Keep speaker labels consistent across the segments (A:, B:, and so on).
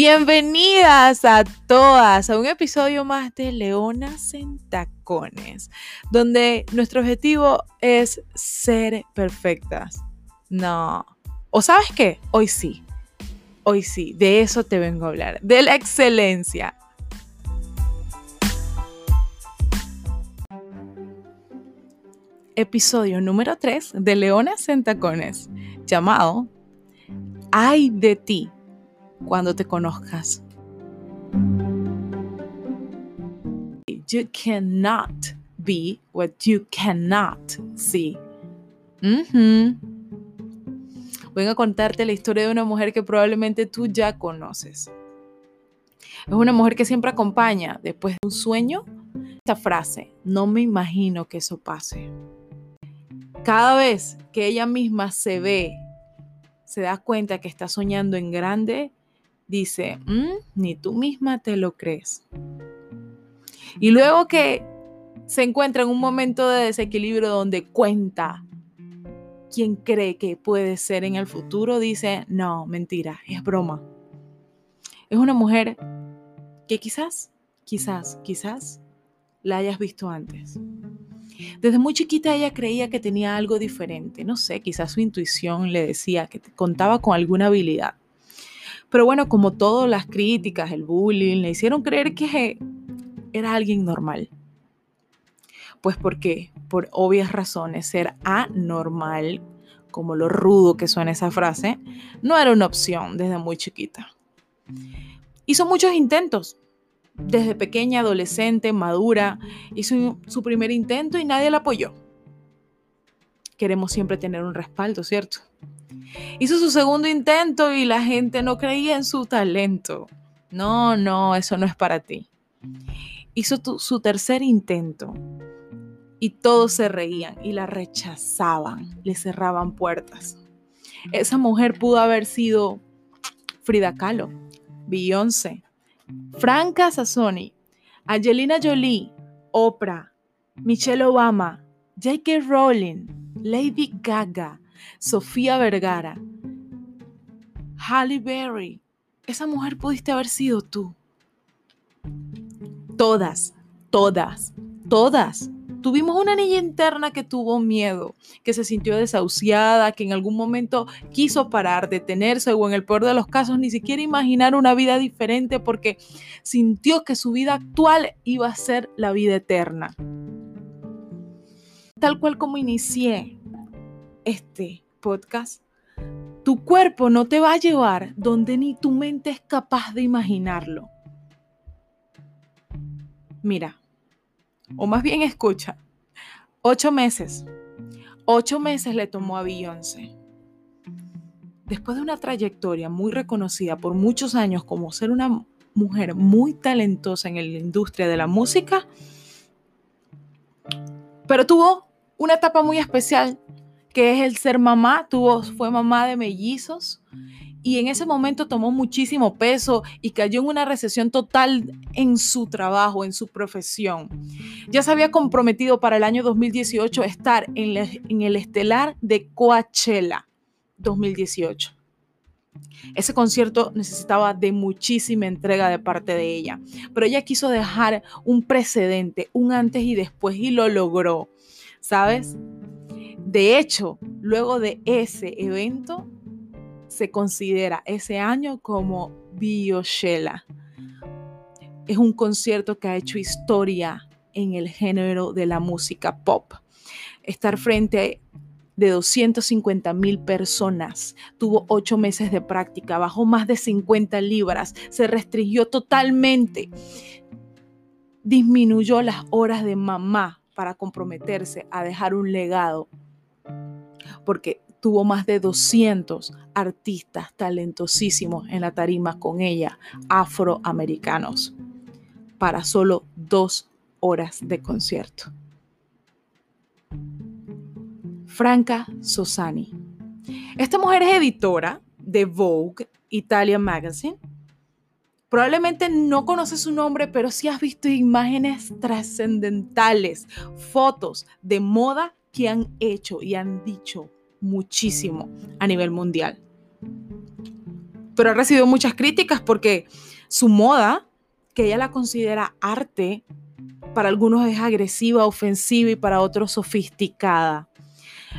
A: Bienvenidas a todas a un episodio más de Leonas en Tacones, donde nuestro objetivo es ser perfectas. No. ¿O sabes qué? Hoy sí. Hoy sí, de eso te vengo a hablar, de la excelencia. Episodio número 3 de Leonas en Tacones, llamado Ay de ti cuando te conozcas. You cannot be what you cannot see. Voy a contarte la historia de una mujer que probablemente tú ya conoces. Es una mujer que siempre acompaña después de un sueño esta frase, no me imagino que eso pase. Cada vez que ella misma se ve, se da cuenta que está soñando en grande, dice, mm, ni tú misma te lo crees. Y luego que se encuentra en un momento de desequilibrio donde cuenta quién cree que puede ser en el futuro, dice, no, mentira, es broma. Es una mujer que quizás, quizás, quizás la hayas visto antes. Desde muy chiquita ella creía que tenía algo diferente, no sé, quizás su intuición le decía que contaba con alguna habilidad. Pero bueno, como todas las críticas, el bullying, le hicieron creer que era alguien normal. Pues porque, por obvias razones, ser anormal, como lo rudo que suena esa frase, no era una opción desde muy chiquita. Hizo muchos intentos. Desde pequeña, adolescente, madura, hizo su primer intento y nadie la apoyó. Queremos siempre tener un respaldo, ¿cierto? Hizo su segundo intento y la gente no creía en su talento. No, no, eso no es para ti. Hizo su tercer intento y todos se reían y la rechazaban, le cerraban puertas. Esa mujer pudo haber sido Frida Kahlo, Beyoncé, Franca Sassoni, Angelina Jolie, Oprah, Michelle Obama, J.K. Rowling, Lady Gaga, Sofía Vergara, Halle Berry. Esa mujer pudiste haber sido tú. Todas, todas, todas. Tuvimos una niña interna que tuvo miedo, que se sintió desahuciada, que en algún momento quiso parar, detenerse o en el peor de los casos ni siquiera imaginar una vida diferente porque sintió que su vida actual iba a ser la vida eterna. Tal cual como inicié este podcast, tu cuerpo no te va a llevar donde ni tu mente es capaz de imaginarlo. Mira, o más bien escucha, ocho meses, ocho meses le tomó a Beyoncé. Después de una trayectoria muy reconocida por muchos años como ser una mujer muy talentosa en la industria de la música, pero tuvo una etapa muy especial que es el ser mamá, tuvo, fue mamá de mellizos y en ese momento tomó muchísimo peso y cayó en una recesión total en su trabajo, en su profesión. Ya se había comprometido para el año 2018 estar en, en el estelar de Coachella 2018. Ese concierto necesitaba de muchísima entrega de parte de ella, pero ella quiso dejar un precedente, un antes y después, y lo logró, ¿sabes? De hecho, luego de ese evento, se considera ese año como Bioshela. Es un concierto que ha hecho historia en el género de la música pop. Estar frente de 250 mil personas. Tuvo ocho meses de práctica, bajó más de 50 libras, se restringió totalmente, disminuyó las horas de mamá para comprometerse a dejar un legado porque tuvo más de 200 artistas talentosísimos en la tarima con ella, afroamericanos, para solo dos horas de concierto. Franca Sosani. Esta mujer es editora de Vogue Italian Magazine. Probablemente no conoces su nombre, pero sí has visto imágenes trascendentales, fotos de moda que han hecho y han dicho muchísimo a nivel mundial. pero ha recibido muchas críticas porque su moda, que ella la considera arte, para algunos es agresiva, ofensiva y para otros sofisticada.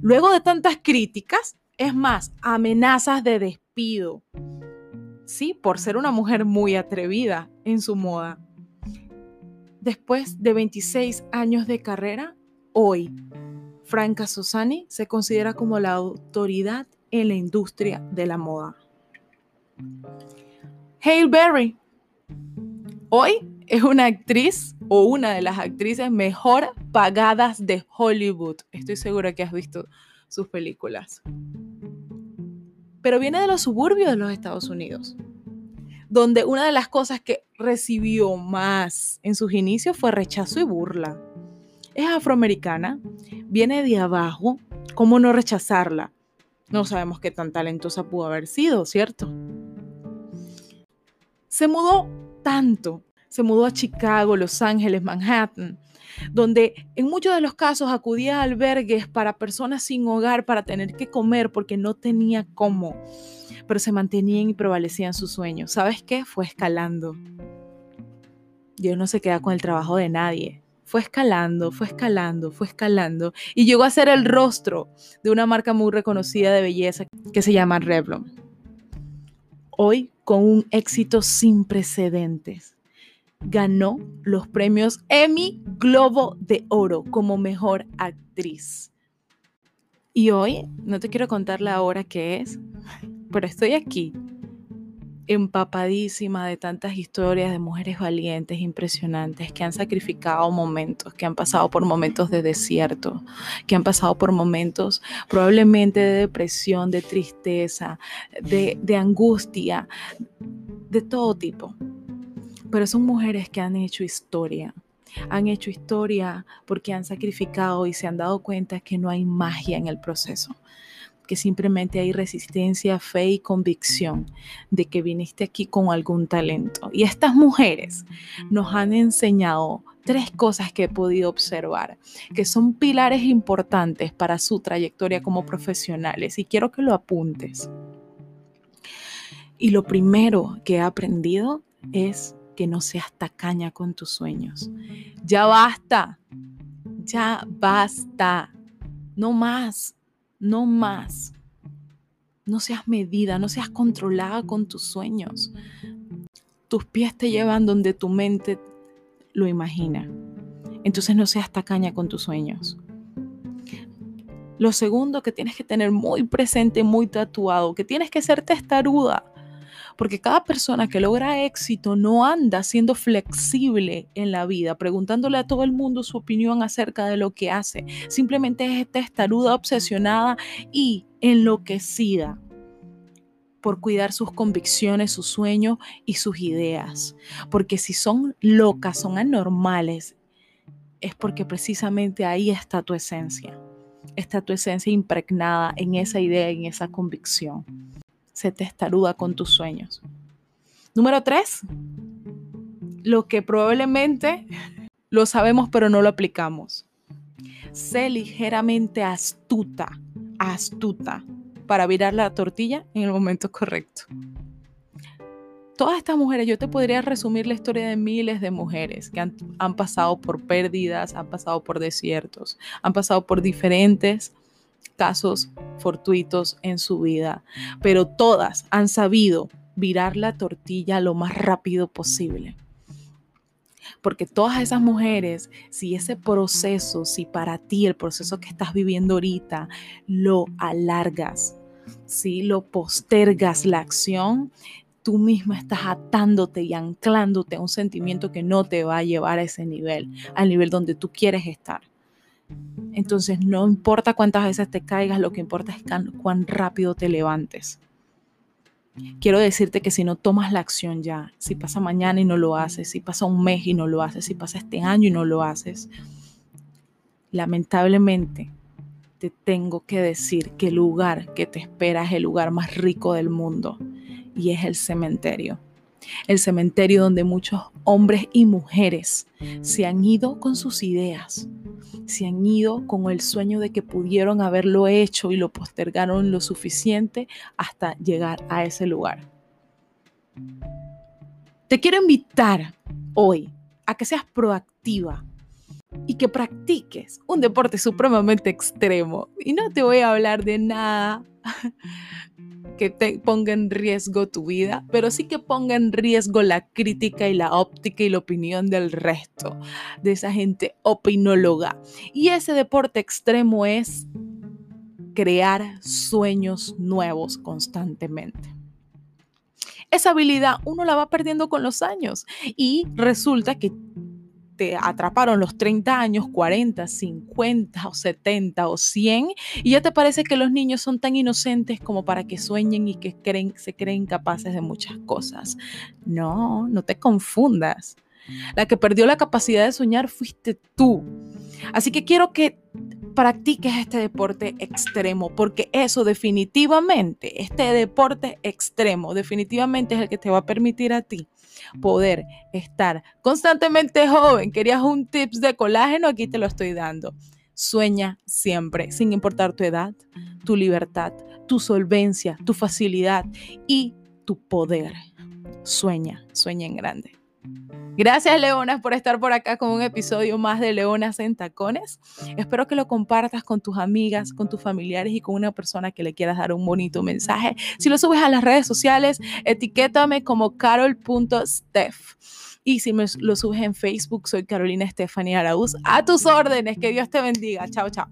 A: Luego de tantas críticas, es más, amenazas de despido, sí, por ser una mujer muy atrevida en su moda. Después de 26 años de carrera, hoy, Franca Susani se considera como la autoridad en la industria de la moda. Hale Berry, hoy es una actriz o una de las actrices mejor pagadas de Hollywood. Estoy segura que has visto sus películas. Pero viene de los suburbios de los Estados Unidos donde una de las cosas que recibió más en sus inicios fue rechazo y burla. Es afroamericana, viene de abajo, ¿cómo no rechazarla? No sabemos qué tan talentosa pudo haber sido, ¿cierto? Se mudó tanto, se mudó a Chicago, Los Ángeles, Manhattan, donde en muchos de los casos acudía a albergues para personas sin hogar para tener que comer porque no tenía cómo pero se mantenían y prevalecían sus sueños. ¿Sabes qué? Fue escalando. Dios no se queda con el trabajo de nadie. Fue escalando, fue escalando, fue escalando y llegó a ser el rostro de una marca muy reconocida de belleza que se llama Revlon. Hoy, con un éxito sin precedentes, ganó los premios Emmy Globo de Oro como mejor actriz. Y hoy, no te quiero contar la hora que es, pero estoy aquí empapadísima de tantas historias de mujeres valientes, impresionantes, que han sacrificado momentos, que han pasado por momentos de desierto, que han pasado por momentos probablemente de depresión, de tristeza, de, de angustia, de todo tipo. Pero son mujeres que han hecho historia. Han hecho historia porque han sacrificado y se han dado cuenta que no hay magia en el proceso que simplemente hay resistencia, fe y convicción de que viniste aquí con algún talento. Y estas mujeres nos han enseñado tres cosas que he podido observar, que son pilares importantes para su trayectoria como profesionales y quiero que lo apuntes. Y lo primero que he aprendido es que no seas tacaña con tus sueños. Ya basta, ya basta, no más no más. No seas medida, no seas controlada con tus sueños. Tus pies te llevan donde tu mente lo imagina. Entonces no seas tacaña con tus sueños. Lo segundo que tienes que tener muy presente, muy tatuado, que tienes que ser testaruda porque cada persona que logra éxito no anda siendo flexible en la vida, preguntándole a todo el mundo su opinión acerca de lo que hace. Simplemente es testaruda, obsesionada y enloquecida por cuidar sus convicciones, sus sueños y sus ideas. Porque si son locas, son anormales, es porque precisamente ahí está tu esencia. Está tu esencia impregnada en esa idea, en esa convicción se te estaruda con tus sueños. Número tres, lo que probablemente lo sabemos pero no lo aplicamos. Sé ligeramente astuta, astuta para virar la tortilla en el momento correcto. Todas estas mujeres, yo te podría resumir la historia de miles de mujeres que han, han pasado por pérdidas, han pasado por desiertos, han pasado por diferentes casos fortuitos en su vida, pero todas han sabido virar la tortilla lo más rápido posible. Porque todas esas mujeres, si ese proceso, si para ti el proceso que estás viviendo ahorita lo alargas, si lo postergas la acción, tú misma estás atándote y anclándote a un sentimiento que no te va a llevar a ese nivel, al nivel donde tú quieres estar. Entonces no importa cuántas veces te caigas, lo que importa es cuán rápido te levantes. Quiero decirte que si no tomas la acción ya, si pasa mañana y no lo haces, si pasa un mes y no lo haces, si pasa este año y no lo haces, lamentablemente te tengo que decir que el lugar que te espera es el lugar más rico del mundo y es el cementerio. El cementerio donde muchos hombres y mujeres se han ido con sus ideas, se han ido con el sueño de que pudieron haberlo hecho y lo postergaron lo suficiente hasta llegar a ese lugar. Te quiero invitar hoy a que seas proactiva y que practiques un deporte supremamente extremo. Y no te voy a hablar de nada que te ponga en riesgo tu vida, pero sí que ponga en riesgo la crítica y la óptica y la opinión del resto, de esa gente opinóloga. Y ese deporte extremo es crear sueños nuevos constantemente. Esa habilidad uno la va perdiendo con los años y resulta que te atraparon los 30 años, 40, 50 o 70 o 100 y ya te parece que los niños son tan inocentes como para que sueñen y que creen, se creen capaces de muchas cosas. No, no te confundas. La que perdió la capacidad de soñar fuiste tú. Así que quiero que practiques este deporte extremo, porque eso definitivamente, este deporte extremo, definitivamente es el que te va a permitir a ti poder estar constantemente joven. ¿Querías un tips de colágeno? Aquí te lo estoy dando. Sueña siempre, sin importar tu edad, tu libertad, tu solvencia, tu facilidad y tu poder. Sueña, sueña en grande. Gracias, Leonas, por estar por acá con un episodio más de Leonas en Tacones. Espero que lo compartas con tus amigas, con tus familiares y con una persona que le quieras dar un bonito mensaje. Si lo subes a las redes sociales, etiquétame como carol.steph. Y si me lo subes en Facebook, soy Carolina Estefanía Araúz. A tus órdenes. Que Dios te bendiga. Chao, chao.